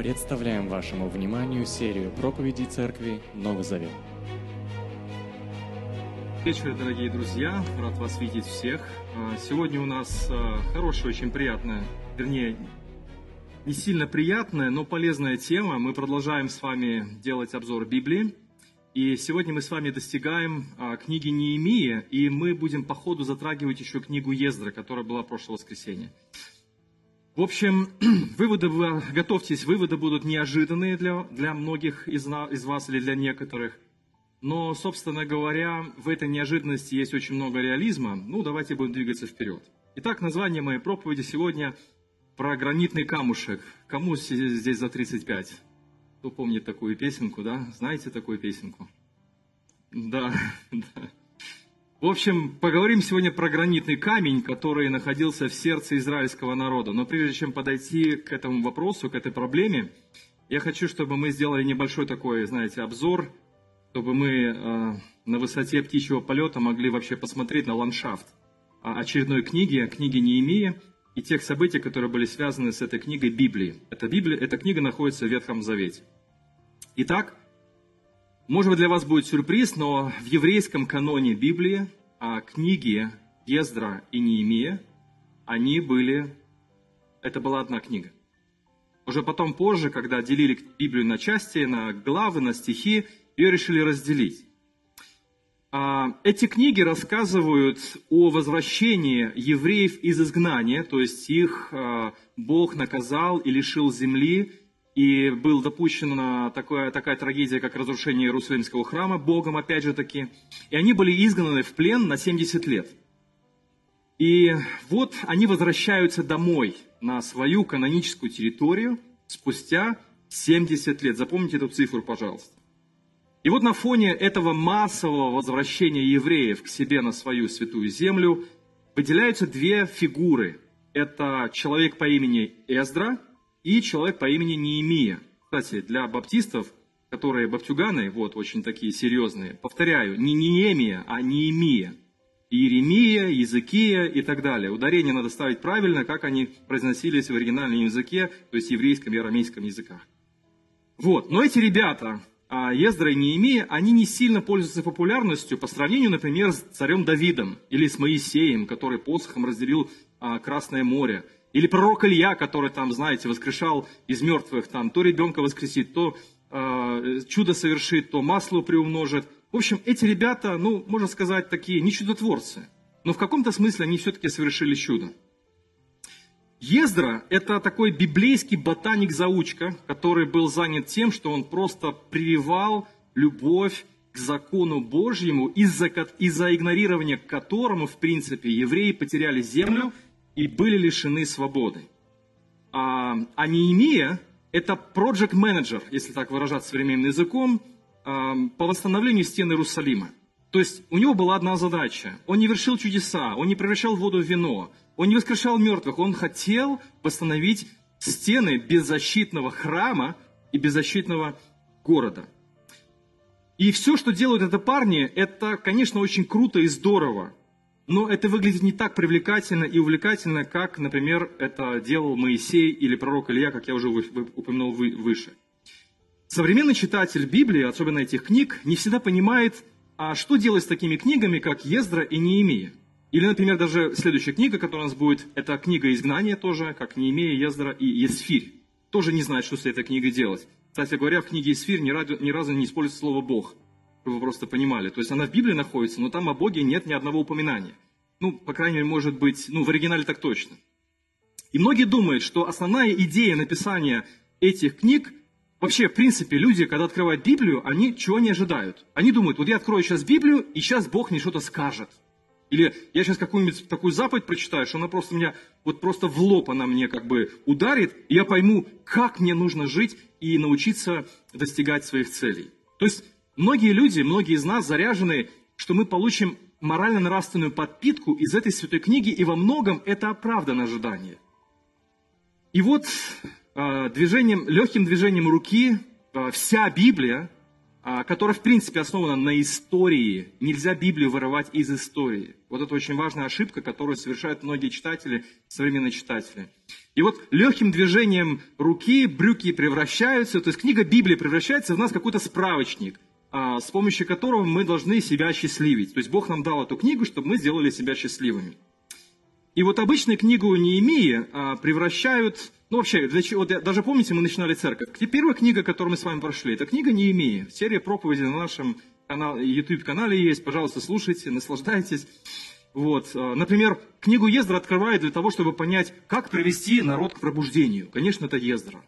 Представляем вашему вниманию серию проповедей Церкви Новый Завет. Вечер, дорогие друзья, рад вас видеть всех. А, Сегодня у нас а, хорошая, очень приятная, вернее, не сильно приятная, но полезная тема. Мы продолжаем с вами делать обзор Библии. И сегодня мы с вами достигаем а, книги Неемии, и мы будем по ходу затрагивать еще книгу Ездра, которая была в прошлое воскресенье. В общем, выводы, вы- готовьтесь, выводы будут неожиданные для, для многих из, из вас или для некоторых. Но, собственно говоря, в этой неожиданности есть очень много реализма. Ну, давайте будем двигаться вперед. Итак, название моей проповеди сегодня про гранитный камушек. Кому здесь за 35? Кто помнит такую песенку, да? Знаете такую песенку? Да, да. В общем, поговорим сегодня про гранитный камень, который находился в сердце израильского народа. Но прежде чем подойти к этому вопросу, к этой проблеме, я хочу, чтобы мы сделали небольшой такой, знаете, обзор, чтобы мы э, на высоте птичьего полета могли вообще посмотреть на ландшафт а, очередной книги, книги Неемии и тех событий, которые были связаны с этой книгой Библии. Эта, Библия, эта книга находится в Ветхом Завете. Итак, может быть, для вас будет сюрприз, но в еврейском каноне Библии а, книги Ездра и Неемия, они были, это была одна книга. Уже потом, позже, когда делили Библию на части, на главы, на стихи, ее решили разделить. А, Эти книги рассказывают о возвращении евреев из изгнания, то есть их а, Бог наказал и лишил земли, и был допущена такая, такая трагедия, как разрушение Иерусалимского храма Богом, опять же таки. И они были изгнаны в плен на 70 лет. И вот они возвращаются домой на свою каноническую территорию спустя 70 лет. Запомните эту цифру, пожалуйста. И вот на фоне этого массового возвращения евреев к себе на свою святую землю выделяются две фигуры. Это человек по имени Эздра и человек по имени Неемия. Кстати, для баптистов, которые баптюганы, вот очень такие серьезные, повторяю, не Неемия, а Неемия. Иеремия, Языкия и так далее. Ударение надо ставить правильно, как они произносились в оригинальном языке, то есть еврейском и арамейском языках. Вот, но эти ребята, а, Ездра и Неемия, они не сильно пользуются популярностью по сравнению, например, с царем Давидом или с Моисеем, который посохом разделил а, Красное море, или пророк Илья, который там, знаете, воскрешал из мертвых, там, то ребенка воскресит, то а, чудо совершит, то масло приумножит. В общем, эти ребята, ну, можно сказать, такие не чудотворцы, но в каком-то смысле они все-таки совершили чудо. Ездра – это такой библейский ботаник-заучка, который был занят тем, что он просто прививал любовь к закону Божьему, из-за, из-за игнорирования которому, в принципе, евреи потеряли землю и были лишены свободы. А, а Неемия – это project менеджер если так выражаться современным языком, а, по восстановлению стен Иерусалима. То есть у него была одна задача. Он не вершил чудеса, он не превращал воду в вино, он не воскрешал мертвых. Он хотел восстановить стены беззащитного храма и беззащитного города. И все, что делают это парни, это, конечно, очень круто и здорово. Но это выглядит не так привлекательно и увлекательно, как, например, это делал Моисей или пророк Илья, как я уже упомянул вы- выше. Современный читатель Библии, особенно этих книг, не всегда понимает, а что делать с такими книгами, как Ездра и Неемия. Или, например, даже следующая книга, которая у нас будет, это книга изгнания тоже, как Неемия, Ездра и Есфирь. Тоже не знает, что с этой книгой делать. Кстати говоря, в книге Есфирь ни разу не используется слово «Бог», чтобы вы просто понимали. То есть она в Библии находится, но там о Боге нет ни одного упоминания. Ну, по крайней мере, может быть, ну, в оригинале так точно. И многие думают, что основная идея написания этих книг, вообще, в принципе, люди, когда открывают Библию, они чего не ожидают? Они думают, вот я открою сейчас Библию, и сейчас Бог мне что-то скажет. Или я сейчас какую-нибудь такую заповедь прочитаю, что она просто меня, вот просто в лоб она мне как бы ударит, и я пойму, как мне нужно жить и научиться достигать своих целей. То есть многие люди, многие из нас заряжены, что мы получим морально-нравственную подпитку из этой святой книги, и во многом это оправдано ожидание. И вот э, движением, легким движением руки э, вся Библия, э, которая в принципе основана на истории, нельзя Библию вырывать из истории. Вот это очень важная ошибка, которую совершают многие читатели, современные читатели. И вот легким движением руки брюки превращаются, то есть книга Библии превращается в нас какой-то справочник, а, с помощью которого мы должны себя счастливить. То есть Бог нам дал эту книгу, чтобы мы сделали себя счастливыми. И вот обычно книгу Неемии а, превращают, ну вообще, для чего, вот, даже помните, мы начинали церковь. Первая книга, которую мы с вами прошли, это книга Неемии. Серия проповедей на нашем канал, YouTube-канале есть, пожалуйста, слушайте, наслаждайтесь. Вот. А, например, книгу Ездра открывают для того, чтобы понять, как привести народ к пробуждению. Конечно, это Ездра.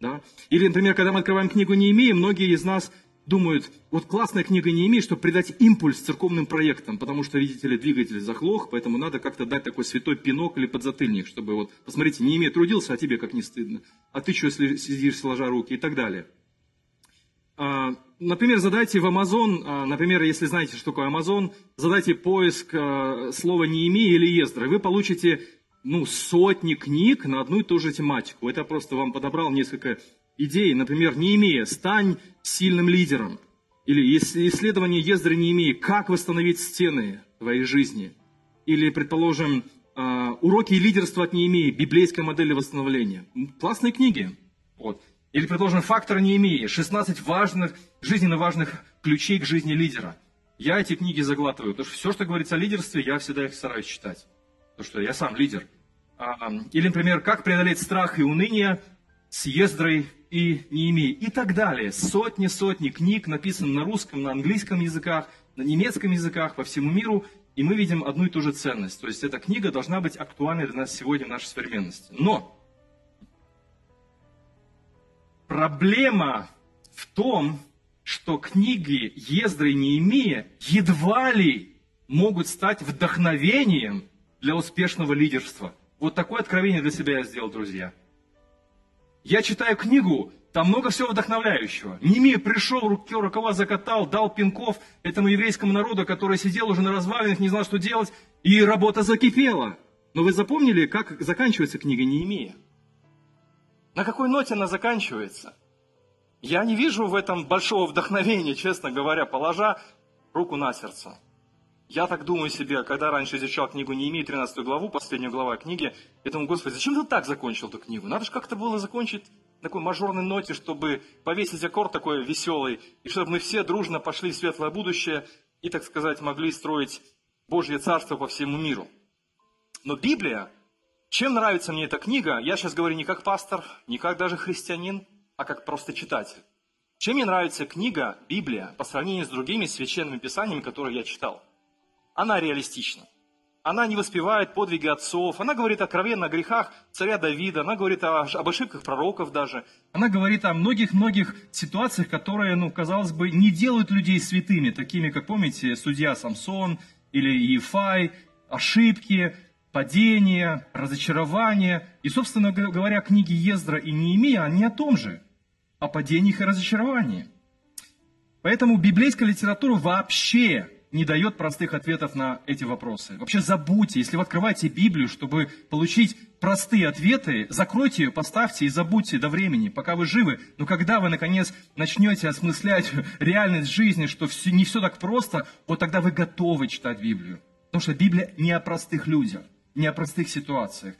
Да? Или, например, когда мы открываем книгу Неемии, многие из нас думают, вот классная книга не имеет, чтобы придать импульс церковным проектам, потому что, видите ли, двигатель заглох, поэтому надо как-то дать такой святой пинок или подзатыльник, чтобы вот, посмотрите, не имеет трудился, а тебе как не стыдно, а ты что, сидишь сложа руки и так далее. А, например, задайте в Amazon, а, например, если знаете, что такое Amazon, задайте поиск а, слова «неими» или «ездра», и вы получите ну, сотни книг на одну и ту же тематику. Это просто вам подобрал несколько идей, например, не имея, стань сильным лидером. Или исследование Ездры не имея, как восстановить стены твоей жизни. Или, предположим, а, уроки лидерства от Неемии, библейская модель восстановления. Классные книги. Вот. Или, предположим, фактор Неемии, 16 важных, жизненно важных ключей к жизни лидера. Я эти книги заглатываю, потому что все, что говорится о лидерстве, я всегда их стараюсь читать. Потому что я сам лидер. А, или, например, как преодолеть страх и уныние с Ездрой и Неемии и так далее. Сотни-сотни книг написаны на русском, на английском языках, на немецком языках по всему миру, и мы видим одну и ту же ценность. То есть эта книга должна быть актуальной для нас сегодня в нашей современности. Но проблема в том, что книги Ездры и Неемия едва ли могут стать вдохновением для успешного лидерства. Вот такое откровение для себя я сделал, друзья – я читаю книгу, там много всего вдохновляющего. Немия пришел, руки рукава закатал, дал пинков этому еврейскому народу, который сидел уже на развалинах, не знал, что делать, и работа закипела. Но вы запомнили, как заканчивается книга Неемия? На какой ноте она заканчивается? Я не вижу в этом большого вдохновения, честно говоря, положа руку на сердце. Я так думаю себе, когда раньше изучал книгу Неемии, 13 главу, последнюю главу книги, я думаю, Господи, зачем ты так закончил эту книгу? Надо же как-то было закончить такой мажорной ноте, чтобы повесить аккорд такой веселый, и чтобы мы все дружно пошли в светлое будущее и, так сказать, могли строить Божье Царство по всему миру. Но Библия, чем нравится мне эта книга, я сейчас говорю не как пастор, не как даже христианин, а как просто читатель. Чем мне нравится книга, Библия, по сравнению с другими священными писаниями, которые я читал – она реалистична. Она не воспевает подвиги отцов, она говорит откровенно о грехах царя Давида, она говорит о, об ошибках пророков даже. Она говорит о многих-многих ситуациях, которые, ну, казалось бы, не делают людей святыми, такими, как, помните, судья Самсон или Ефай, ошибки, падения, разочарования. И, собственно говоря, книги Ездра и Неемия, они о том же, о падениях и разочаровании. Поэтому библейская литература вообще не дает простых ответов на эти вопросы. Вообще забудьте, если вы открываете Библию, чтобы получить простые ответы, закройте ее, поставьте и забудьте до времени, пока вы живы. Но когда вы, наконец, начнете осмыслять реальность жизни, что все, не все так просто, вот тогда вы готовы читать Библию. Потому что Библия не о простых людях, не о простых ситуациях.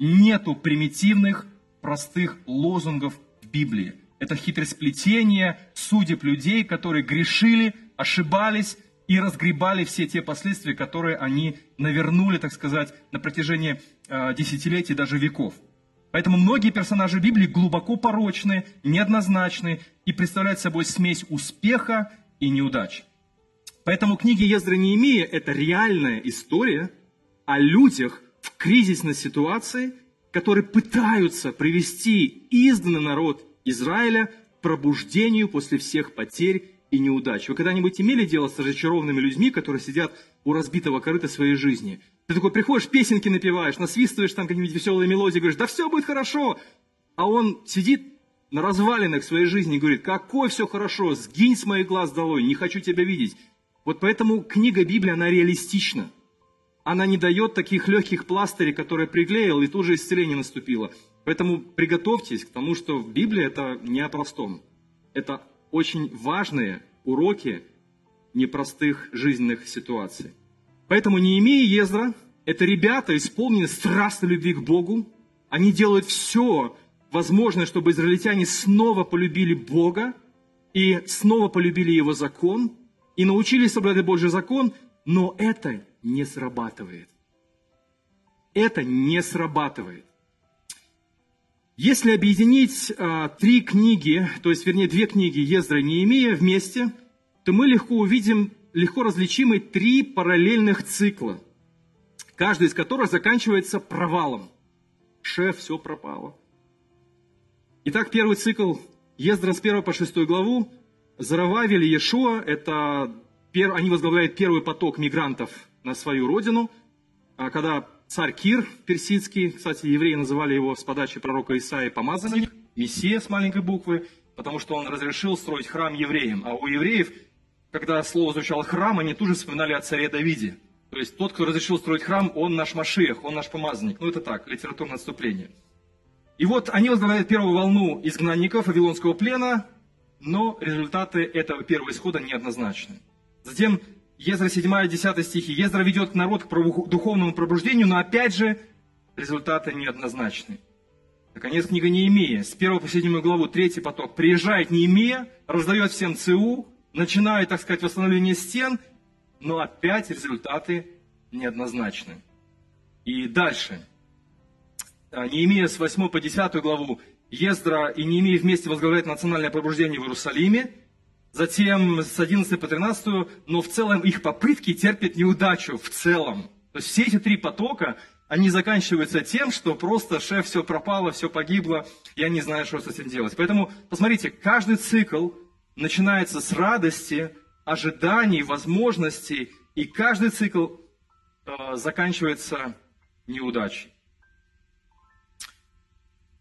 Нету примитивных, простых лозунгов в Библии. Это хитросплетение судеб людей, которые грешили, ошибались, и разгребали все те последствия, которые они навернули, так сказать, на протяжении э, десятилетий, даже веков. Поэтому многие персонажи Библии глубоко порочны, неоднозначны и представляют собой смесь успеха и неудач. Поэтому книги Ездры Неемия – это реальная история о людях в кризисной ситуации, которые пытаются привести изданный народ Израиля к пробуждению после всех потерь и неудач. Вы когда-нибудь имели дело с разочарованными людьми, которые сидят у разбитого корыта своей жизни? Ты такой приходишь, песенки напеваешь, насвистываешь там какие-нибудь веселые мелодии, говоришь, да все будет хорошо. А он сидит на развалинах своей жизни и говорит, какой все хорошо, сгинь с моих глаз долой, не хочу тебя видеть. Вот поэтому книга Библии, она реалистична. Она не дает таких легких пластырей, которые приклеил, и тут же исцеление наступило. Поэтому приготовьтесь к тому, что Библия это не о простом. Это очень важные уроки непростых жизненных ситуаций. Поэтому Неемия и Езра – это ребята, исполненные страстной любви к Богу, Они делают все возможное, чтобы израильтяне снова полюбили Бога и снова полюбили Его закон и научились соблюдать Божий закон, но это не срабатывает. Это не срабатывает. Если объединить а, три книги, то есть, вернее, две книги Ездра и Неемия вместе, то мы легко увидим легко различимы три параллельных цикла, каждый из которых заканчивается провалом. Шеф, все пропало. Итак, первый цикл Ездра с 1 по 6 главу. Зарававель и Иешуа – это, они возглавляют первый поток мигрантов на свою родину, а когда царь Кир персидский, кстати, евреи называли его с подачи пророка Исаия помазанник, Мессия с маленькой буквы, потому что он разрешил строить храм евреям. А у евреев, когда слово звучало храм, они тут же вспоминали о царе Давиде. То есть тот, кто разрешил строить храм, он наш Машиах, он наш помазанник. Ну это так, литературное отступление. И вот они возглавляют первую волну изгнанников Вавилонского плена, но результаты этого первого исхода неоднозначны. Затем Езра 7 10 стихи. Езра ведет народ к духовному пробуждению, но опять же результаты неоднозначны. Наконец, книга Неемия, с 1 по 7 главу, третий поток. Приезжает Неемия, раздает всем ЦУ, начинает, так сказать, восстановление стен, но опять результаты неоднозначны. И дальше. А, Неемия с 8 по 10 главу. Ездра и Неемия вместе возглавляют национальное пробуждение в Иерусалиме – затем с 11 по 13, но в целом их попытки терпят неудачу в целом. То есть все эти три потока, они заканчиваются тем, что просто шеф, все пропало, все погибло, я не знаю, что с этим делать. Поэтому, посмотрите, каждый цикл начинается с радости, ожиданий, возможностей, и каждый цикл э, заканчивается неудачей.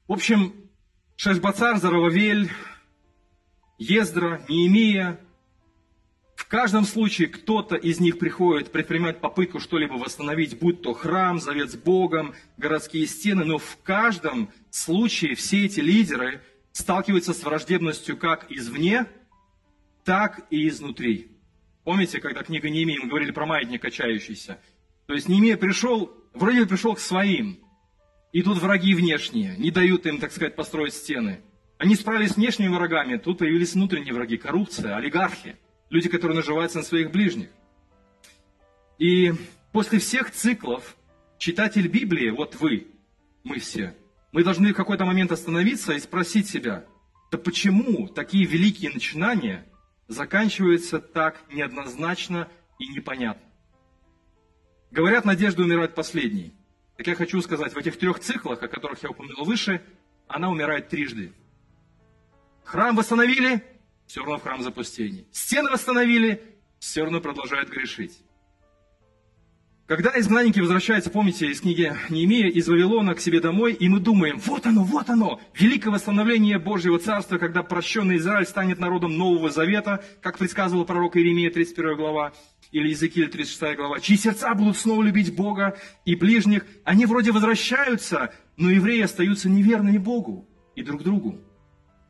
В общем, Шешбацар, Зарававель, Ездра, Неемия. В каждом случае кто-то из них приходит предпринимать попытку что-либо восстановить, будь то храм, завет с Богом, городские стены, но в каждом случае все эти лидеры сталкиваются с враждебностью как извне, так и изнутри. Помните, когда книга Неемии, мы говорили про маятник качающийся? То есть Неемия пришел, вроде бы пришел к своим, и тут враги внешние, не дают им, так сказать, построить стены – они справились с внешними врагами, тут появились внутренние враги, коррупция, олигархи, люди, которые наживаются на своих ближних. И после всех циклов читатель Библии, вот вы, мы все, мы должны в какой-то момент остановиться и спросить себя, да почему такие великие начинания заканчиваются так неоднозначно и непонятно? Говорят, надежда умирает последней. Так я хочу сказать, в этих трех циклах, о которых я упомянул выше, она умирает трижды. Храм восстановили, все равно в храм запустение. Стены восстановили, все равно продолжают грешить. Когда изгнанники возвращаются, помните, из книги Неемия, из Вавилона к себе домой, и мы думаем, вот оно, вот оно, великое восстановление Божьего Царства, когда прощенный Израиль станет народом Нового Завета, как предсказывал пророк Иеремия, 31 глава, или Иезекииль, 36 глава, чьи сердца будут снова любить Бога и ближних. Они вроде возвращаются, но евреи остаются неверными Богу и друг другу.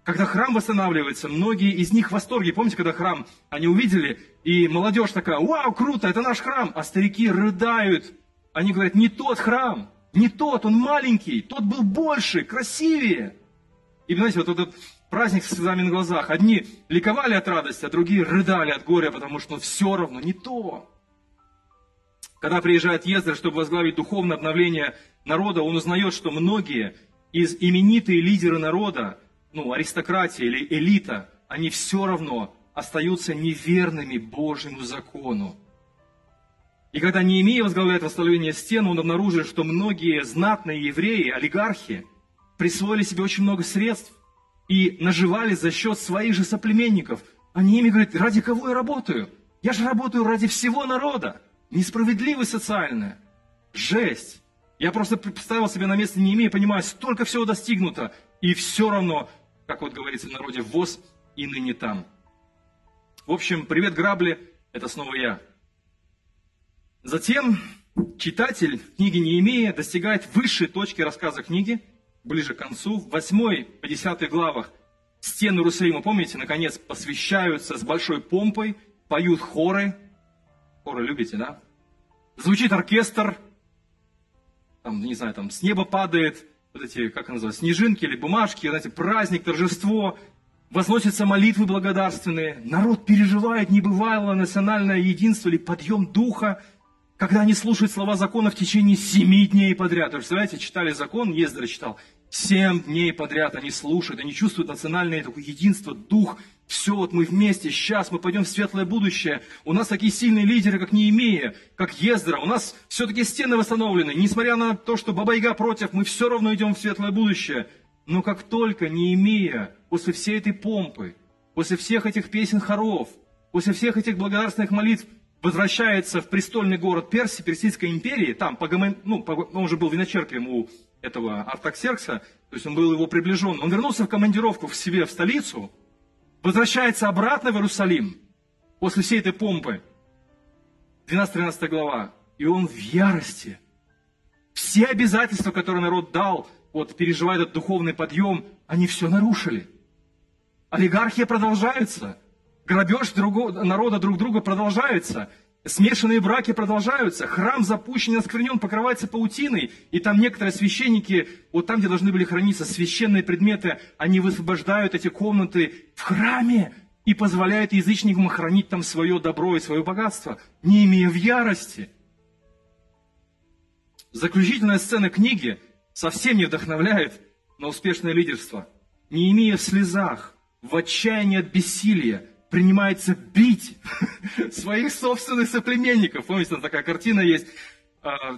Когда храм восстанавливается, многие из них в восторге. Помните, когда храм они увидели, и молодежь такая, вау, круто, это наш храм. А старики рыдают. Они говорят, не тот храм, не тот, он маленький, тот был больше, красивее. И, знаете, вот этот праздник с слезами на глазах. Одни ликовали от радости, а другие рыдали от горя, потому что все равно не то. Когда приезжает Ездер, чтобы возглавить духовное обновление народа, он узнает, что многие из именитые лидеры народа, ну, аристократия или элита, они все равно остаются неверными Божьему закону. И когда Неемия возглавляет восстановление стен, он обнаружит, что многие знатные евреи, олигархи, присвоили себе очень много средств и наживали за счет своих же соплеменников. А Неемия говорит, ради кого я работаю? Я же работаю ради всего народа. Несправедливость социальная. Жесть. Я просто представил себе на место Неемии, понимаю, столько всего достигнуто, и все равно как вот говорится в народе, ВОЗ и ныне там. В общем, привет, грабли, это снова я. Затем читатель книги Неемея достигает высшей точки рассказа книги, ближе к концу, в 8 по 10 главах. Стены Иерусалима, помните, наконец, посвящаются с большой помпой, поют хоры. Хоры любите, да? Звучит оркестр, там, не знаю, там с неба падает вот эти, как называется, снежинки или бумажки, знаете, праздник, торжество, возносятся молитвы благодарственные, народ переживает небывалое национальное единство или подъем духа, когда они слушают слова закона в течение семи дней подряд. Вы представляете, читали закон, Ездра читал, семь дней подряд они слушают, они чувствуют национальное такое единство, дух, все, вот мы вместе, сейчас мы пойдем в светлое будущее. У нас такие сильные лидеры, как Неемия, как Ездра. У нас все-таки стены восстановлены. Несмотря на то, что Баба-Яга против, мы все равно идем в светлое будущее. Но как только Неемия, после всей этой помпы, после всех этих песен хоров, после всех этих благодарственных молитв, возвращается в престольный город Персии, Персидской империи, там, по, ну, по, он уже был виночерпием у этого Артаксеркса, то есть он был его приближен. Он вернулся в командировку в себе в столицу, возвращается обратно в Иерусалим после всей этой помпы. 12-13 глава. И он в ярости. Все обязательства, которые народ дал, вот переживая этот духовный подъем, они все нарушили. Олигархия продолжается. Грабеж другого, народа друг друга продолжается. Смешанные браки продолжаются, храм запущен, осквернен, покрывается паутиной, и там некоторые священники, вот там, где должны были храниться священные предметы, они высвобождают эти комнаты в храме и позволяют язычникам хранить там свое добро и свое богатство, не имея в ярости. Заключительная сцена книги совсем не вдохновляет на успешное лидерство. Не имея в слезах, в отчаянии от бессилия, принимается бить своих собственных соплеменников. Помните, там такая картина есть,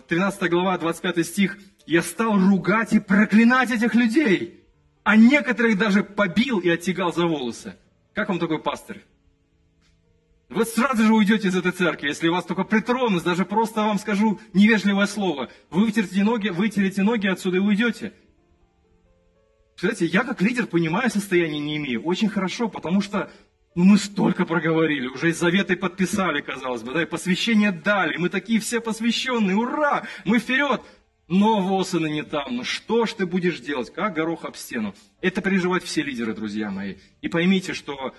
13 а, глава, 25 стих. «Я стал ругать и проклинать этих людей, а некоторых даже побил и оттягал за волосы». Как вам такой пастырь? Вы сразу же уйдете из этой церкви, если вас только притронут, даже просто вам скажу невежливое слово. Вы вытерете ноги, вытерете ноги отсюда и уйдете. Знаете, я как лидер понимаю состояние не имею очень хорошо, потому что ну, мы столько проговорили, уже и заветы подписали, казалось бы, да, и посвящение дали. Мы такие все посвященные, ура, мы вперед. Но Восаны не там. Ну что ж ты будешь делать? Как горох об стену. Это переживают все лидеры, друзья мои. И поймите, что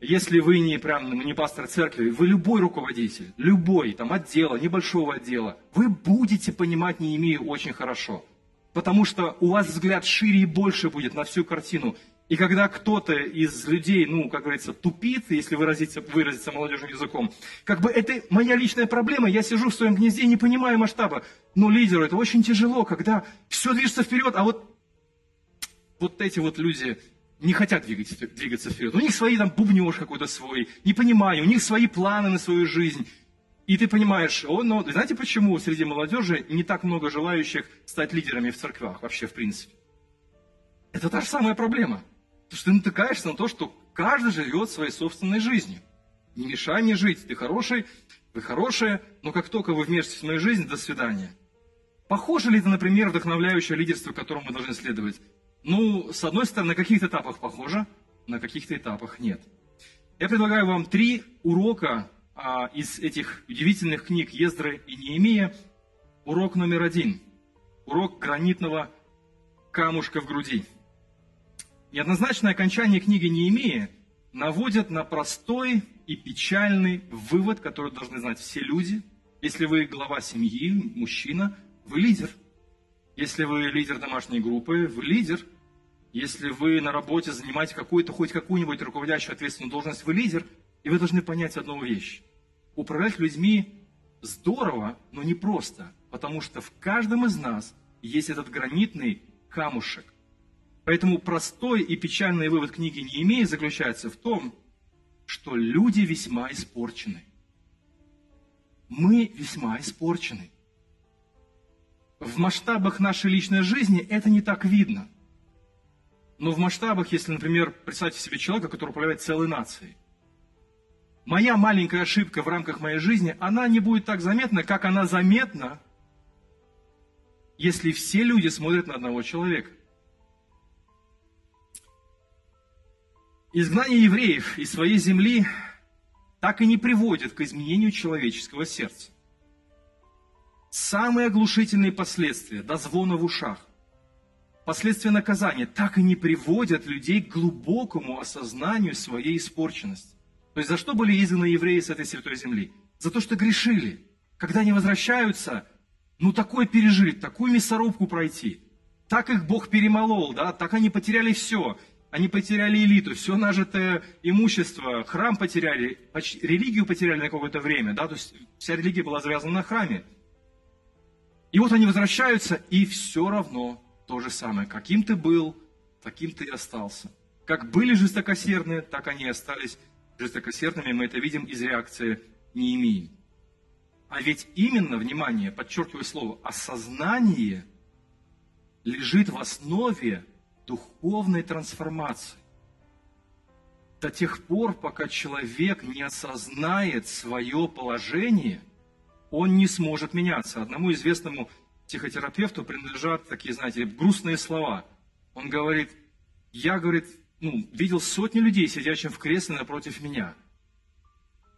если вы не прям не пастор церкви, вы любой руководитель, любой там отдела, небольшого отдела, вы будете понимать Неемию очень хорошо. Потому что у вас взгляд шире и больше будет на всю картину. И когда кто-то из людей, ну, как говорится, тупит, если выразиться, выразиться молодежным языком, как бы это моя личная проблема, я сижу в своем гнезде не понимаю масштаба. Но лидеру это очень тяжело, когда все движется вперед, а вот, вот эти вот люди не хотят двигаться, двигаться вперед. У них свои там бубнеж какой-то свой, не понимаю, у них свои планы на свою жизнь. И ты понимаешь, о, но знаете почему среди молодежи не так много желающих стать лидерами в церквях вообще в принципе? Это та же самая проблема. Потому что ты натыкаешься на то, что каждый живет своей собственной жизнью. Не мешай мне жить, ты хороший, вы хорошие, но как только вы вмешиваетесь в мою жизнь, до свидания. Похоже ли это, например, вдохновляющее лидерство, которому мы должны следовать? Ну, с одной стороны, на каких-то этапах похоже, на каких-то этапах нет. Я предлагаю вам три урока а, из этих удивительных книг Ездры и Неемия. Урок номер один. Урок гранитного камушка в груди. Неоднозначное окончание книги Неемии наводит на простой и печальный вывод, который должны знать все люди. Если вы глава семьи, мужчина, вы лидер. Если вы лидер домашней группы, вы лидер. Если вы на работе занимаете какую-то, хоть какую-нибудь руководящую ответственную должность, вы лидер. И вы должны понять одну вещь. Управлять людьми здорово, но не просто. Потому что в каждом из нас есть этот гранитный камушек, Поэтому простой и печальный вывод книги Неемии заключается в том, что люди весьма испорчены. Мы весьма испорчены. В масштабах нашей личной жизни это не так видно. Но в масштабах, если, например, представьте себе человека, который управляет целой нацией, моя маленькая ошибка в рамках моей жизни, она не будет так заметна, как она заметна, если все люди смотрят на одного человека. Изгнание евреев из своей земли так и не приводит к изменению человеческого сердца. Самые оглушительные последствия, до звона в ушах, последствия наказания так и не приводят людей к глубокому осознанию своей испорченности. То есть за что были изгнаны евреи с этой святой земли? За то, что грешили. Когда они возвращаются, ну такое пережить, такую мясорубку пройти. так их Бог перемолол, да, так они потеряли все. Они потеряли элиту, все нажитое имущество, храм потеряли, почти, религию потеряли на какое-то время, да, то есть вся религия была завязана на храме. И вот они возвращаются, и все равно то же самое. Каким ты был, таким ты и остался. Как были жестокосердные, так они и остались жестокосердными. Мы это видим из реакции Неемии. А ведь именно, внимание, подчеркиваю слово, осознание лежит в основе духовной трансформации. До тех пор, пока человек не осознает свое положение, он не сможет меняться. Одному известному психотерапевту принадлежат такие, знаете, грустные слова. Он говорит, я, говорит, ну, видел сотни людей, сидящих в кресле напротив меня.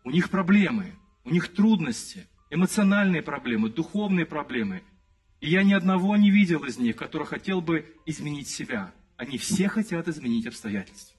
У них проблемы, у них трудности, эмоциональные проблемы, духовные проблемы. И я ни одного не видел из них, который хотел бы изменить себя. Они все хотят изменить обстоятельства.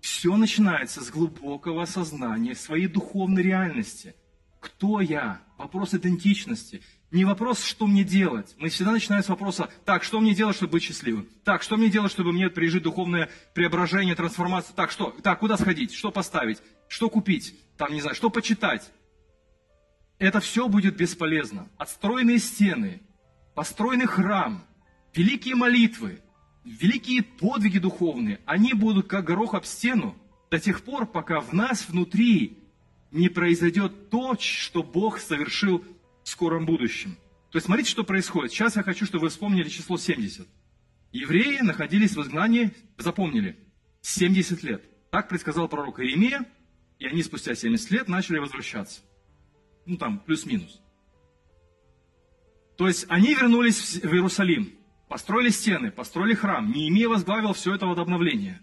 Все начинается с глубокого осознания своей духовной реальности. Кто я? Вопрос идентичности – не вопрос, что мне делать. Мы всегда начинаем с вопроса, так, что мне делать, чтобы быть счастливым? Так, что мне делать, чтобы мне пережить духовное преображение, трансформацию? Так, что? Так, куда сходить? Что поставить? Что купить? Там, не знаю, что почитать? Это все будет бесполезно. Отстроенные стены, построенный храм, великие молитвы, великие подвиги духовные, они будут как горох об стену до тех пор, пока в нас внутри не произойдет то, что Бог совершил в скором будущем. То есть смотрите, что происходит. Сейчас я хочу, чтобы вы вспомнили число 70. Евреи находились в изгнании, запомнили, 70 лет. Так предсказал пророк Иеремия, и они спустя 70 лет начали возвращаться. Ну там, плюс-минус. То есть они вернулись в Иерусалим, построили стены, построили храм. Неемия возглавил все это возобновление.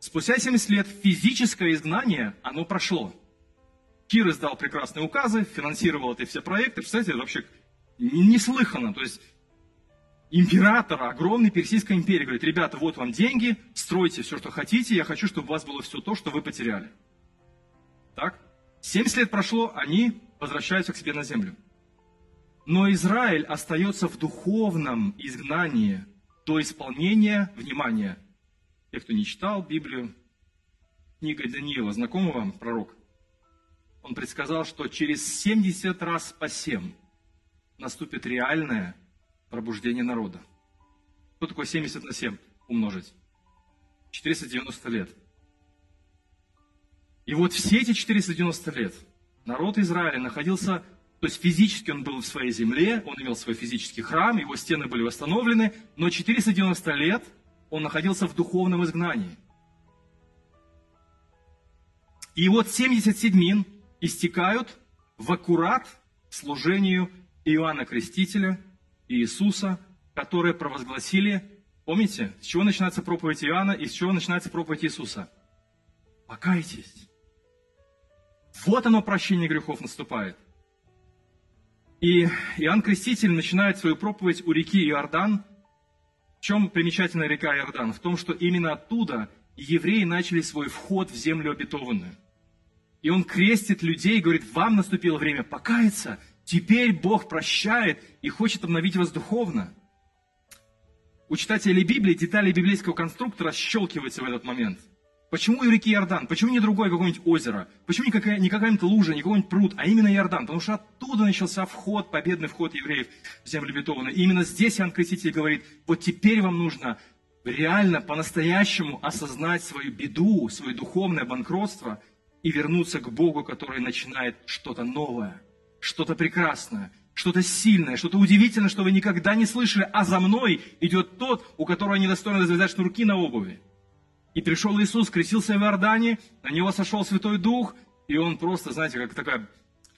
Спустя 70 лет физическое изгнание, оно прошло. Кир издал прекрасные указы, финансировал эти все проекты. Представляете, это вообще неслыханно. То есть император огромной Персидской империи говорит, ребята, вот вам деньги, стройте все, что хотите, я хочу, чтобы у вас было все то, что вы потеряли. Так? 70 лет прошло, они возвращаются к себе на землю. Но Израиль остается в духовном изгнании до исполнения, внимания. Те, кто не читал Библию, книга Даниила, знакомый вам пророк? Он предсказал, что через 70 раз по 7 наступит реальное пробуждение народа. Что такое 70 на 7 умножить? 490 лет. И вот все эти 490 лет народ Израиля находился, то есть физически он был в своей земле, он имел свой физический храм, его стены были восстановлены, но 490 лет он находился в духовном изгнании. И вот 70 седьмин истекают в аккурат служению Иоанна Крестителя и Иисуса, которые провозгласили, помните, с чего начинается проповедь Иоанна и с чего начинается проповедь Иисуса? Покайтесь. Вот оно прощение грехов наступает. И Иоанн Креститель начинает свою проповедь у реки Иордан. В чем примечательная река Иордан? В том, что именно оттуда евреи начали свой вход в землю обетованную. И он крестит людей говорит, вам наступило время покаяться, теперь Бог прощает и хочет обновить вас духовно. У читателей Библии детали библейского конструктора щелкиваются в этот момент. Почему и реки Иордан? Почему не другое какое-нибудь озеро? Почему не, какая, не какая-нибудь лужа, не какой-нибудь пруд, а именно Иордан? Потому что оттуда начался вход, победный вход евреев в землю обетованную. И именно здесь Иоанн Креститель говорит, вот теперь вам нужно реально, по-настоящему осознать свою беду, свое духовное банкротство – и вернуться к Богу, который начинает что-то новое, что-то прекрасное, что-то сильное, что-то удивительное, что вы никогда не слышали, а за мной идет тот, у которого недостойно завязать шнурки на обуви. И пришел Иисус, крестился в Иордане, на него сошел Святой Дух, и он просто, знаете, как такая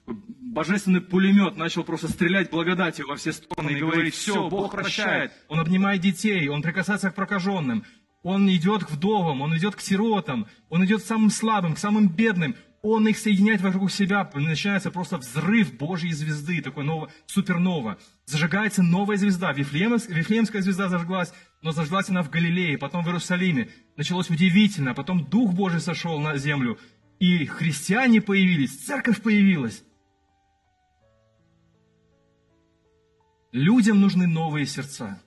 божественный пулемет начал просто стрелять благодатью во все стороны и говорить, все, Бог прощает. Он обнимает детей, он прикасается к прокаженным, он идет к вдовам, он идет к сиротам, он идет к самым слабым, к самым бедным. Он их соединяет вокруг себя. Начинается просто взрыв Божьей звезды, такой ново, супернова. Зажигается новая звезда. Вифлеемская звезда зажглась, но зажглась она в Галилее, потом в Иерусалиме. Началось удивительно, потом Дух Божий сошел на землю. И христиане появились, церковь появилась. Людям нужны новые сердца.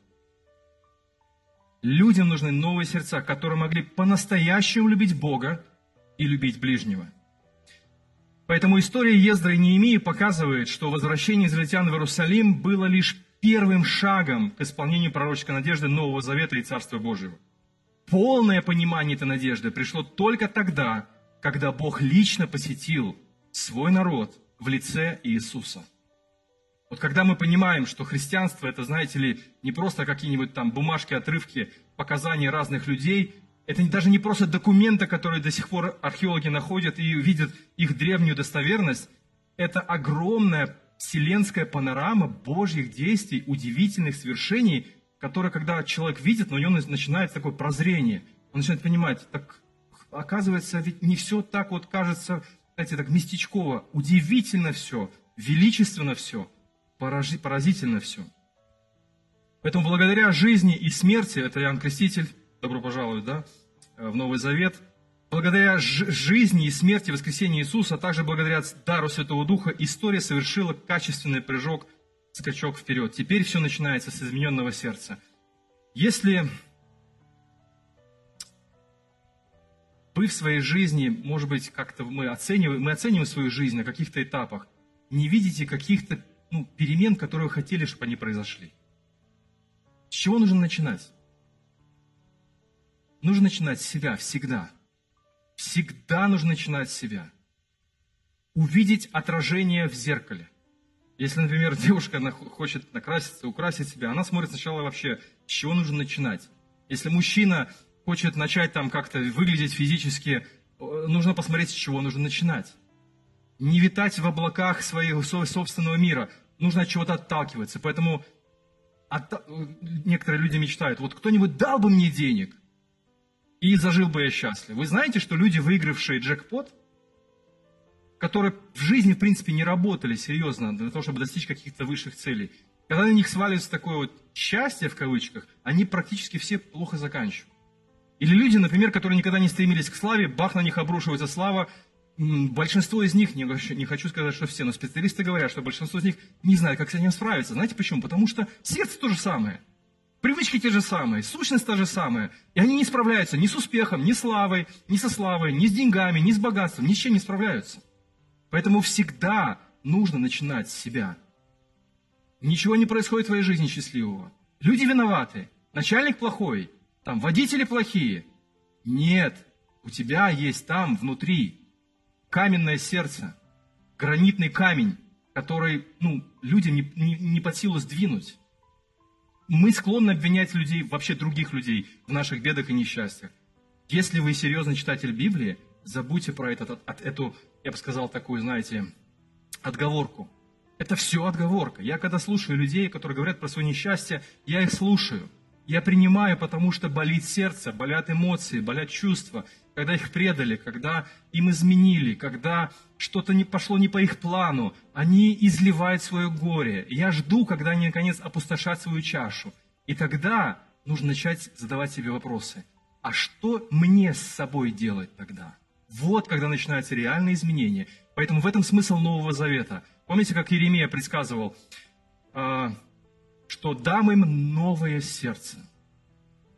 Людям нужны новые сердца, которые могли по-настоящему любить Бога и любить ближнего. Поэтому история Ездры и Неемии показывает, что возвращение израильтян в Иерусалим было лишь первым шагом к исполнению пророческой надежды Нового Завета и Царства Божьего. Полное понимание этой надежды пришло только тогда, когда Бог лично посетил свой народ в лице Иисуса. Вот когда мы понимаем, что христианство это, знаете ли, не просто какие-нибудь там бумажки, отрывки, показания разных людей, это даже не просто документы, которые до сих пор археологи находят и видят их древнюю достоверность, это огромная вселенская панорама Божьих действий, удивительных свершений, которые, когда человек видит, на нем начинается такое прозрение. Он начинает понимать, так оказывается, ведь не все так вот кажется, знаете, так местечково. Удивительно все, величественно все, поразительно все. Поэтому благодаря жизни и смерти, это Иоанн Креститель, добро пожаловать, да, в Новый Завет, благодаря жизни и смерти воскресения Иисуса, а также благодаря дару Святого Духа, история совершила качественный прыжок, скачок вперед. Теперь все начинается с измененного сердца. Если вы в своей жизни, может быть, как-то мы оцениваем, мы оцениваем свою жизнь на каких-то этапах, не видите каких-то ну, перемен, которые вы хотели, чтобы они произошли. С чего нужно начинать? Нужно начинать с себя всегда. Всегда нужно начинать с себя. Увидеть отражение в зеркале. Если, например, девушка хочет накраситься, украсить себя, она смотрит сначала вообще, с чего нужно начинать. Если мужчина хочет начать там как-то выглядеть физически, э, нужно посмотреть, с чего нужно начинать. Не витать в облаках своего собственного мира. Нужно от чего-то отталкиваться. Поэтому от... Э, некоторые люди мечтают, вот кто-нибудь дал бы мне денег, и зажил бы я счастлив. Вы знаете, что люди, выигравшие джекпот, которые в жизни, в принципе, не работали серьезно для того, чтобы достичь каких-то высших целей, когда на них сваливается такое вот счастье, в кавычках, они практически все плохо заканчивают. Или люди, например, которые никогда не стремились к славе, бах, на них обрушивается слава. Большинство из них, не хочу сказать, что все, но специалисты говорят, что большинство из них не знают, как с этим справиться. Знаете почему? Потому что сердце то же самое. Привычки те же самые, сущность та же самая. И они не справляются ни с успехом, ни славой, ни со славой, ни с деньгами, ни с богатством, ни с чем не справляются. Поэтому всегда нужно начинать с себя. Ничего не происходит в твоей жизни счастливого. Люди виноваты, начальник плохой, там водители плохие. Нет, у тебя есть там внутри каменное сердце, гранитный камень, который ну, людям не, не, не под силу сдвинуть. Мы склонны обвинять людей, вообще других людей, в наших бедах и несчастьях. Если вы серьезный читатель Библии, забудьте про этот, от, эту, я бы сказал, такую, знаете, отговорку. Это все отговорка. Я когда слушаю людей, которые говорят про свое несчастье, я их слушаю. Я принимаю, потому что болит сердце, болят эмоции, болят чувства, когда их предали, когда им изменили, когда что-то не пошло не по их плану, они изливают свое горе. Я жду, когда они наконец опустошат свою чашу. И тогда нужно начать задавать себе вопросы. А что мне с собой делать тогда? Вот когда начинаются реальные изменения. Поэтому в этом смысл Нового Завета. Помните, как Иеремия предсказывал, а, что дам им новое сердце.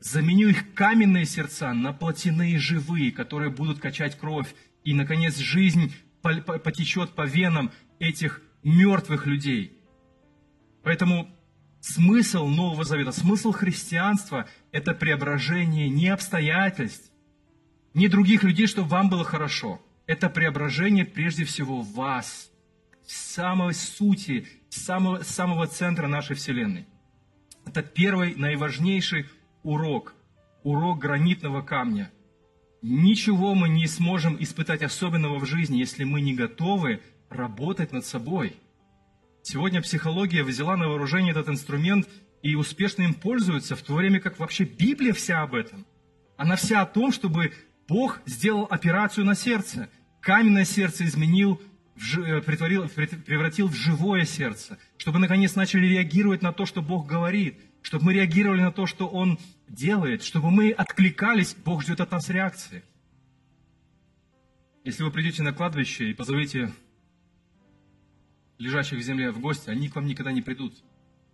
Заменю их каменные сердца на плотяные живые, которые будут качать кровь. И, наконец, жизнь потечет по венам этих мертвых людей. Поэтому смысл Нового Завета, смысл христианства – это преображение не обстоятельств, не других людей, чтобы вам было хорошо. Это преображение прежде всего вас, самой сути самого, самого центра нашей Вселенной. Это первый, наиважнейший урок, урок гранитного камня. Ничего мы не сможем испытать особенного в жизни, если мы не готовы работать над собой. Сегодня психология взяла на вооружение этот инструмент и успешно им пользуется, в то время как вообще Библия вся об этом. Она вся о том, чтобы Бог сделал операцию на сердце. Каменное сердце изменил Э, превратил в живое сердце, чтобы наконец начали реагировать на то, что Бог говорит, чтобы мы реагировали на то, что Он делает, чтобы мы откликались, Бог ждет от нас реакции. Если вы придете на кладбище и позовете лежащих в земле в гости, они к вам никогда не придут,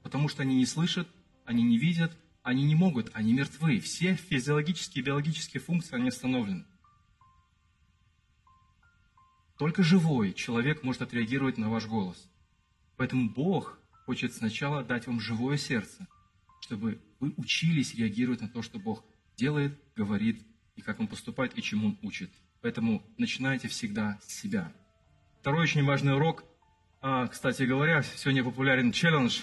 потому что они не слышат, они не видят, они не могут, они мертвы. Все физиологические и биологические функции, они остановлены. Только живой человек может отреагировать на ваш голос. Поэтому Бог хочет сначала дать вам живое сердце, чтобы вы учились реагировать на то, что Бог делает, говорит, и как Он поступает, и чему Он учит. Поэтому начинайте всегда с себя. Второй очень важный урок. А, кстати говоря, сегодня популярен челлендж.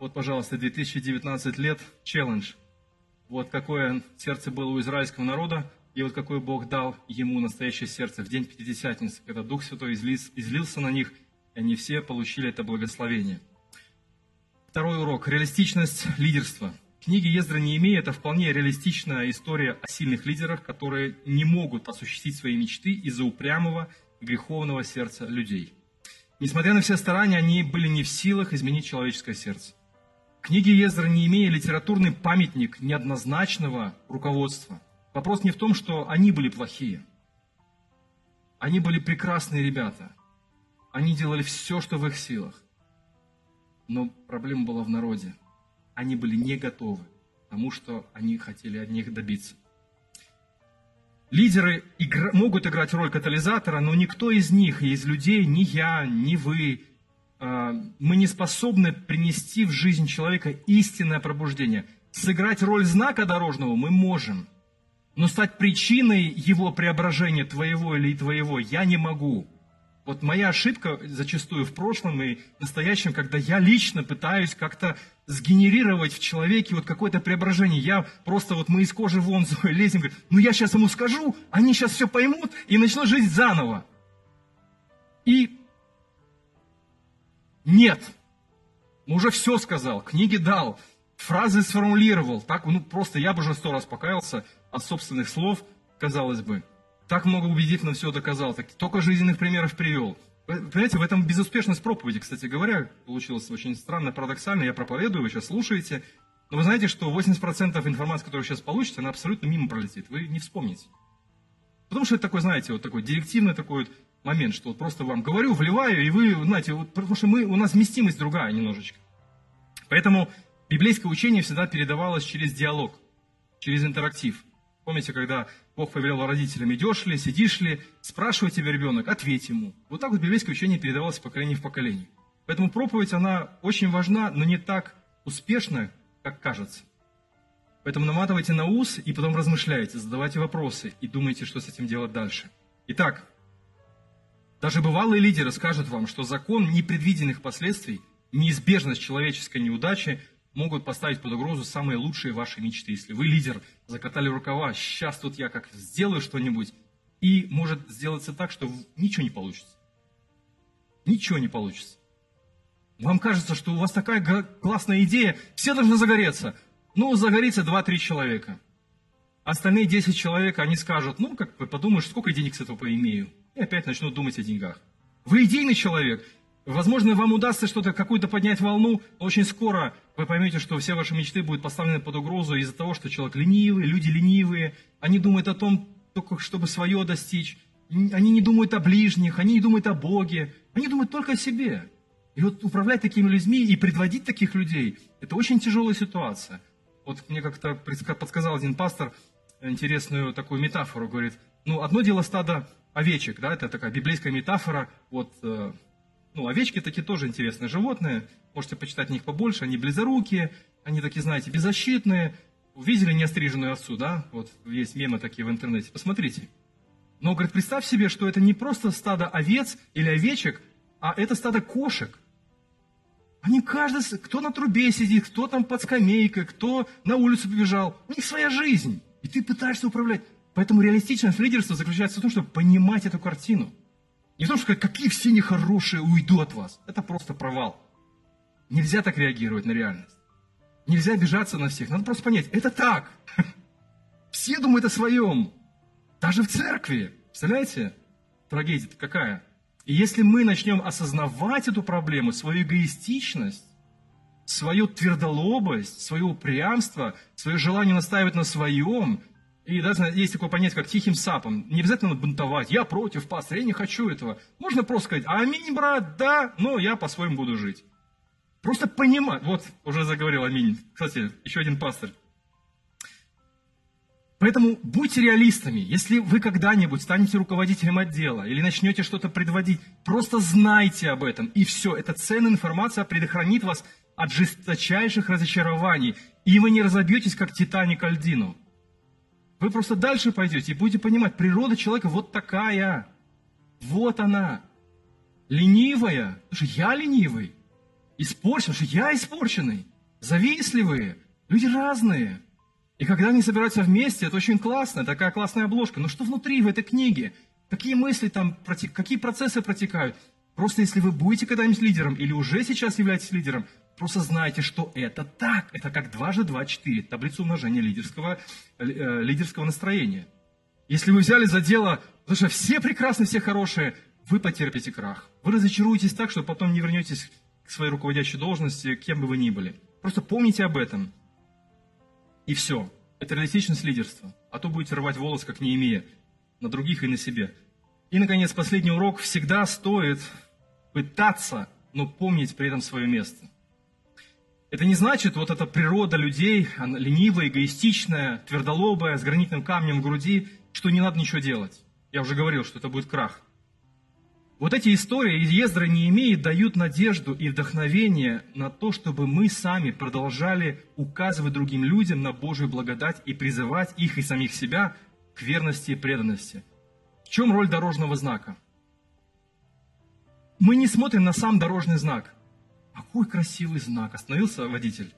Вот, пожалуйста, 2019 лет челлендж. Вот какое сердце было у израильского народа, и вот какой Бог дал ему настоящее сердце в день Пятидесятницы, когда Дух Святой излился, на них, и они все получили это благословение. Второй урок – реалистичность лидерства. Книги Ездра Неемея – это вполне реалистичная история о сильных лидерах, которые не могут осуществить свои мечты из-за упрямого греховного сердца людей. Несмотря на все старания, они были не в силах изменить человеческое сердце. Книги Ездра Неемея – литературный памятник неоднозначного руководства – Вопрос не в том, что они были плохие. Они были прекрасные ребята. Они делали все, что в их силах. Но проблема была в народе. Они были не готовы к тому, что они хотели от них добиться. Лидеры игра- могут играть роль катализатора, но никто из них, из людей, ни я, ни вы, э, мы не способны принести в жизнь человека истинное пробуждение. Сыграть роль знака дорожного мы можем – но стать причиной его преображения твоего или твоего я не могу. Вот моя ошибка зачастую в прошлом и настоящем, когда я лично пытаюсь как-то сгенерировать в человеке вот какое-то преображение. Я просто вот мы из кожи вон лезем, говорим, ну я сейчас ему скажу, они сейчас все поймут и начнут жить заново. И нет, уже все сказал, книги дал, фразы сформулировал. Так, ну просто я бы уже сто раз покаялся, от собственных слов, казалось бы. Так много убедительно все доказал, так, только жизненных примеров привел. Понимаете, в этом безуспешность проповеди, кстати говоря, получилось очень странно, парадоксально. Я проповедую, вы сейчас слушаете, но вы знаете, что 80% информации, которую вы сейчас получите, она абсолютно мимо пролетит. Вы не вспомните. Потому что это такой, знаете, вот такой директивный такой вот момент, что вот просто вам говорю, вливаю, и вы, знаете, вот, потому что мы, у нас вместимость другая немножечко. Поэтому библейское учение всегда передавалось через диалог, через интерактив. Помните, когда Бог повелел родителям, идешь ли, сидишь ли, спрашивает тебя ребенок, ответь ему. Вот так вот библейское учение передавалось поколение в поколение. Поэтому проповедь, она очень важна, но не так успешна, как кажется. Поэтому наматывайте на ус и потом размышляйте, задавайте вопросы и думайте, что с этим делать дальше. Итак, даже бывалые лидеры скажут вам, что закон непредвиденных последствий, неизбежность человеческой неудачи могут поставить под угрозу самые лучшие ваши мечты. Если вы лидер, закатали рукава, сейчас тут я как сделаю что-нибудь, и может сделаться так, что ничего не получится. Ничего не получится. Вам кажется, что у вас такая классная идея, все должны загореться. Ну, загорится 2-3 человека. Остальные 10 человек, они скажут, ну, как подумаешь, сколько денег с этого поимею. И опять начнут думать о деньгах. Вы идейный человек, Возможно, вам удастся что-то, какую-то поднять волну, очень скоро вы поймете, что все ваши мечты будут поставлены под угрозу из-за того, что человек ленивый, люди ленивые, они думают о том, только чтобы свое достичь, они не думают о ближних, они не думают о Боге, они думают только о себе. И вот управлять такими людьми и предводить таких людей, это очень тяжелая ситуация. Вот мне как-то подсказал один пастор интересную такую метафору, говорит, ну, одно дело стадо овечек, да, это такая библейская метафора, вот э, ну, овечки такие тоже интересные животные. Можете почитать о них побольше. Они близорукие, они такие, знаете, беззащитные. Видели неостриженную овцу, да? Вот есть мемы такие в интернете. Посмотрите. Но, говорит, представь себе, что это не просто стадо овец или овечек, а это стадо кошек. Они каждый, кто на трубе сидит, кто там под скамейкой, кто на улицу побежал. У них своя жизнь. И ты пытаешься управлять. Поэтому реалистичность лидерства заключается в том, чтобы понимать эту картину – не в том, что какие все нехорошие, уйду от вас. Это просто провал. Нельзя так реагировать на реальность. Нельзя обижаться на всех. Надо просто понять, это так. Все думают о своем. Даже в церкви. Представляете? трагедия какая? И если мы начнем осознавать эту проблему, свою эгоистичность, свою твердолобость, свое упрямство, свое желание настаивать на своем, и даже есть такое понятие, как тихим сапом. Не обязательно бунтовать. Я против пастора, я не хочу этого. Можно просто сказать, аминь, брат, да, но я по-своему буду жить. Просто понимать. Вот, уже заговорил Аминь. Кстати, еще один пастор. Поэтому будьте реалистами. Если вы когда-нибудь станете руководителем отдела или начнете что-то предводить, просто знайте об этом. И все. Эта ценная информация предохранит вас от жесточайших разочарований. И вы не разобьетесь, как Титаник Альдину. Вы просто дальше пойдете и будете понимать, природа человека вот такая. Вот она. Ленивая. Слушай, я ленивый. Испорченный. Слушай, я испорченный. Завистливые. Люди разные. И когда они собираются вместе, это очень классно, такая классная обложка. Но что внутри в этой книге? Какие мысли там, какие процессы протекают? Просто если вы будете когда-нибудь лидером или уже сейчас являетесь лидером, просто знайте, что это так. Это как дважды два четыре, таблица умножения лидерского, э, лидерского настроения. Если вы взяли за дело, потому что все прекрасны, все хорошие, вы потерпите крах. Вы разочаруетесь так, что потом не вернетесь к своей руководящей должности, кем бы вы ни были. Просто помните об этом. И все. Это реалистичность лидерства. А то будете рвать волос, как не имея, на других и на себе. И, наконец, последний урок. Всегда стоит пытаться, но помнить при этом свое место. Это не значит, вот эта природа людей, она ленивая, эгоистичная, твердолобая, с гранитным камнем в груди, что не надо ничего делать. Я уже говорил, что это будет крах. Вот эти истории из Ездры не имеют, дают надежду и вдохновение на то, чтобы мы сами продолжали указывать другим людям на Божью благодать и призывать их и самих себя к верности и преданности. В чем роль дорожного знака? Мы не смотрим на сам дорожный знак. Какой красивый знак. Остановился водитель.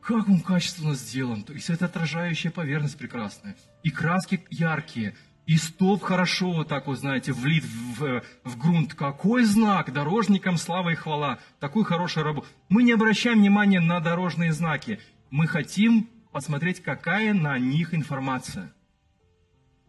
Как он качественно сделан. То есть это отражающая поверхность прекрасная. И краски яркие – и столб хорошо так вот, знаете, влит в, в грунт. Какой знак! Дорожникам слава и хвала. Такой хороший работа. Мы не обращаем внимания на дорожные знаки. Мы хотим посмотреть, какая на них информация.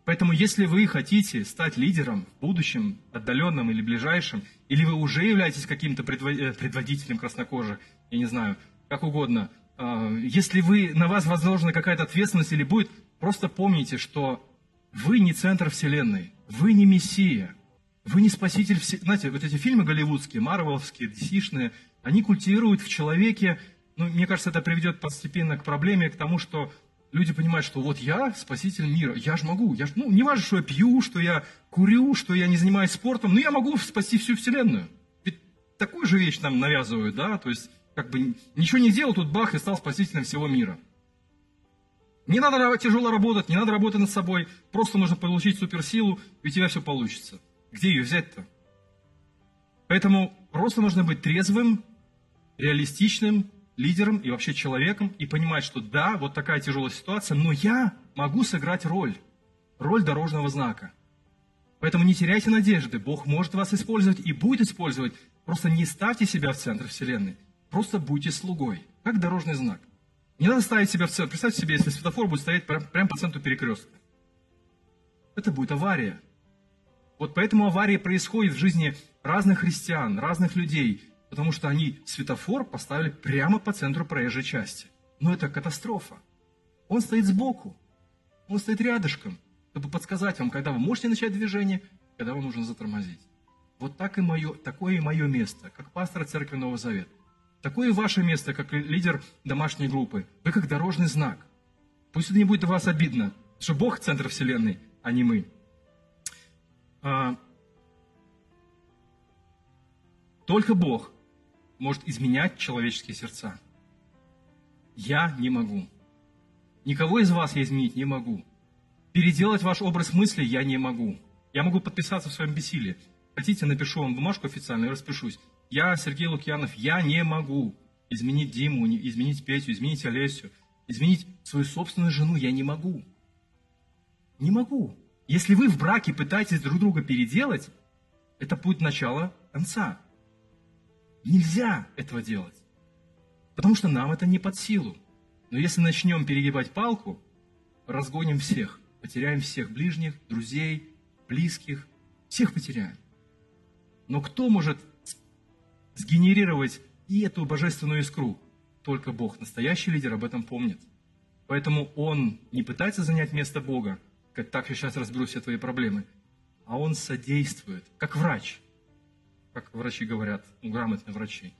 Поэтому, если вы хотите стать лидером в будущем, отдаленном или ближайшем, или вы уже являетесь каким-то э, предводителем краснокожих, я не знаю, как угодно, а, если вы, на вас возложена какая-то ответственность или будет, просто помните, что вы не центр вселенной, вы не мессия, вы не спаситель вселенной. Знаете, вот эти фильмы голливудские, марвеловские, dc они культивируют в человеке, ну, мне кажется, это приведет постепенно к проблеме, к тому, что люди понимают, что вот я спаситель мира, я же могу, я ж, ну, не важно, что я пью, что я курю, что я не занимаюсь спортом, но я могу спасти всю вселенную. Ведь такую же вещь нам навязывают, да, то есть, как бы, ничего не делал, тут бах, и стал спасителем всего мира. Не надо тяжело работать, не надо работать над собой. Просто нужно получить суперсилу, и у тебя все получится. Где ее взять-то? Поэтому просто нужно быть трезвым, реалистичным лидером и вообще человеком и понимать, что да, вот такая тяжелая ситуация, но я могу сыграть роль, роль дорожного знака. Поэтому не теряйте надежды, Бог может вас использовать и будет использовать. Просто не ставьте себя в центр Вселенной, просто будьте слугой, как дорожный знак. Не надо ставить себя в центр. Представьте себе, если светофор будет стоять прямо прям по центру перекрестка. Это будет авария. Вот поэтому аварии происходят в жизни разных христиан, разных людей, потому что они светофор поставили прямо по центру проезжей части. Но это катастрофа. Он стоит сбоку, он стоит рядышком, чтобы подсказать вам, когда вы можете начать движение, когда вам нужно затормозить. Вот так и мое, такое и мое место, как пастор Церкви Нового Завета. Такое и ваше место, как лидер домашней группы. Вы как дорожный знак. Пусть это не будет для вас обидно, что Бог – центр Вселенной, а не мы. А, только Бог может изменять человеческие сердца. Я не могу. Никого из вас я изменить не могу. Переделать ваш образ мысли я не могу. Я могу подписаться в своем бессилии. Хотите, напишу вам бумажку официально и распишусь. Я, Сергей Лукьянов, я не могу изменить Диму, изменить Петю, изменить Олесю, изменить свою собственную жену. Я не могу. Не могу. Если вы в браке пытаетесь друг друга переделать, это будет начало конца. Нельзя этого делать. Потому что нам это не под силу. Но если начнем перегибать палку, разгоним всех, потеряем всех ближних, друзей, близких, всех потеряем. Но кто может сгенерировать и эту божественную искру. Только Бог, настоящий лидер, об этом помнит. Поэтому он не пытается занять место Бога, как так я сейчас разберу все твои проблемы, а он содействует, как врач, как врачи говорят, ну, грамотные врачи.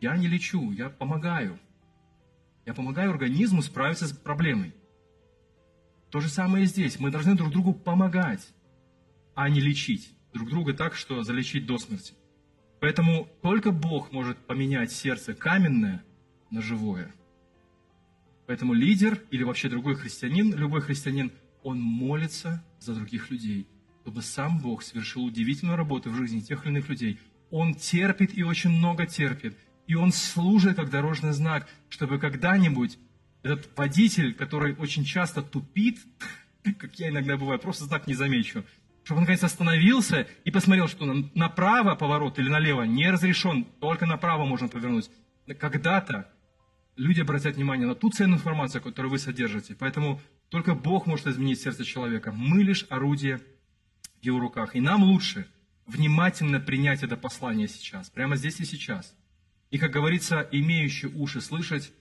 Я не лечу, я помогаю. Я помогаю организму справиться с проблемой. То же самое и здесь. Мы должны друг другу помогать, а не лечить друг друга так, что залечить до смерти. Поэтому только Бог может поменять сердце каменное на живое. Поэтому лидер или вообще другой христианин, любой христианин, он молится за других людей, чтобы сам Бог совершил удивительную работу в жизни тех или иных людей. Он терпит и очень много терпит. И он служит как дорожный знак, чтобы когда-нибудь этот водитель, который очень часто тупит, как я иногда бываю, просто знак не замечу, чтобы он наконец остановился и посмотрел, что направо поворот или налево не разрешен, только направо можно повернуть. Когда-то люди обратят внимание на ту ценную информацию, которую вы содержите. Поэтому только Бог может изменить сердце человека. Мы лишь орудие в его руках. И нам лучше внимательно принять это послание сейчас, прямо здесь и сейчас. И, как говорится, имеющий уши слышать,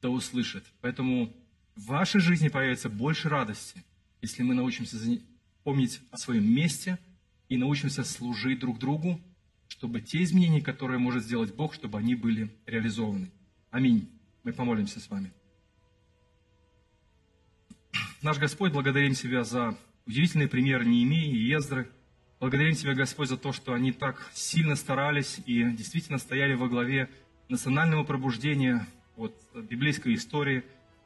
да услышит. Поэтому в вашей жизни появится больше радости, если мы научимся помнить о своем месте и научимся служить друг другу, чтобы те изменения, которые может сделать Бог, чтобы они были реализованы. Аминь. Мы помолимся с вами. Наш Господь, благодарим Тебя за удивительный пример Неемии и Ездры. Благодарим Тебя, Господь, за то, что они так сильно старались и действительно стояли во главе национального пробуждения от библейской истории.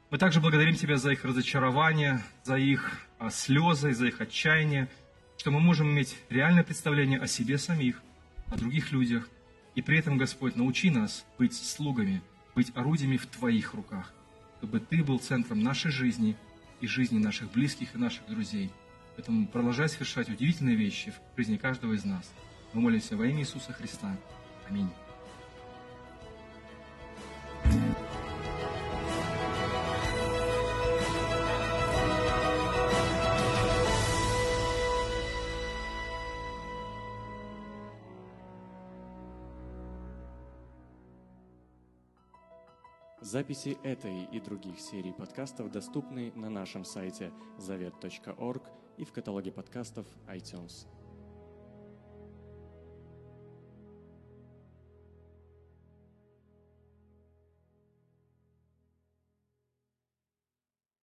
Мы также благодарим Тебя за их разочарование, за их а, слезы, за их отчаяние, что мы можем иметь реальное представление о себе самих, о других людях. И при этом, Господь, научи нас быть слугами, быть орудиями в Твоих руках, чтобы Ты был центром нашей жизни и жизни наших близких и наших друзей. Поэтому продолжай совершать удивительные вещи в жизни каждого из нас. Мы молимся во имя Иисуса Христа. Аминь. Записи этой и других серий подкастов доступны на нашем сайте завет.орг и в каталоге подкастов iTunes.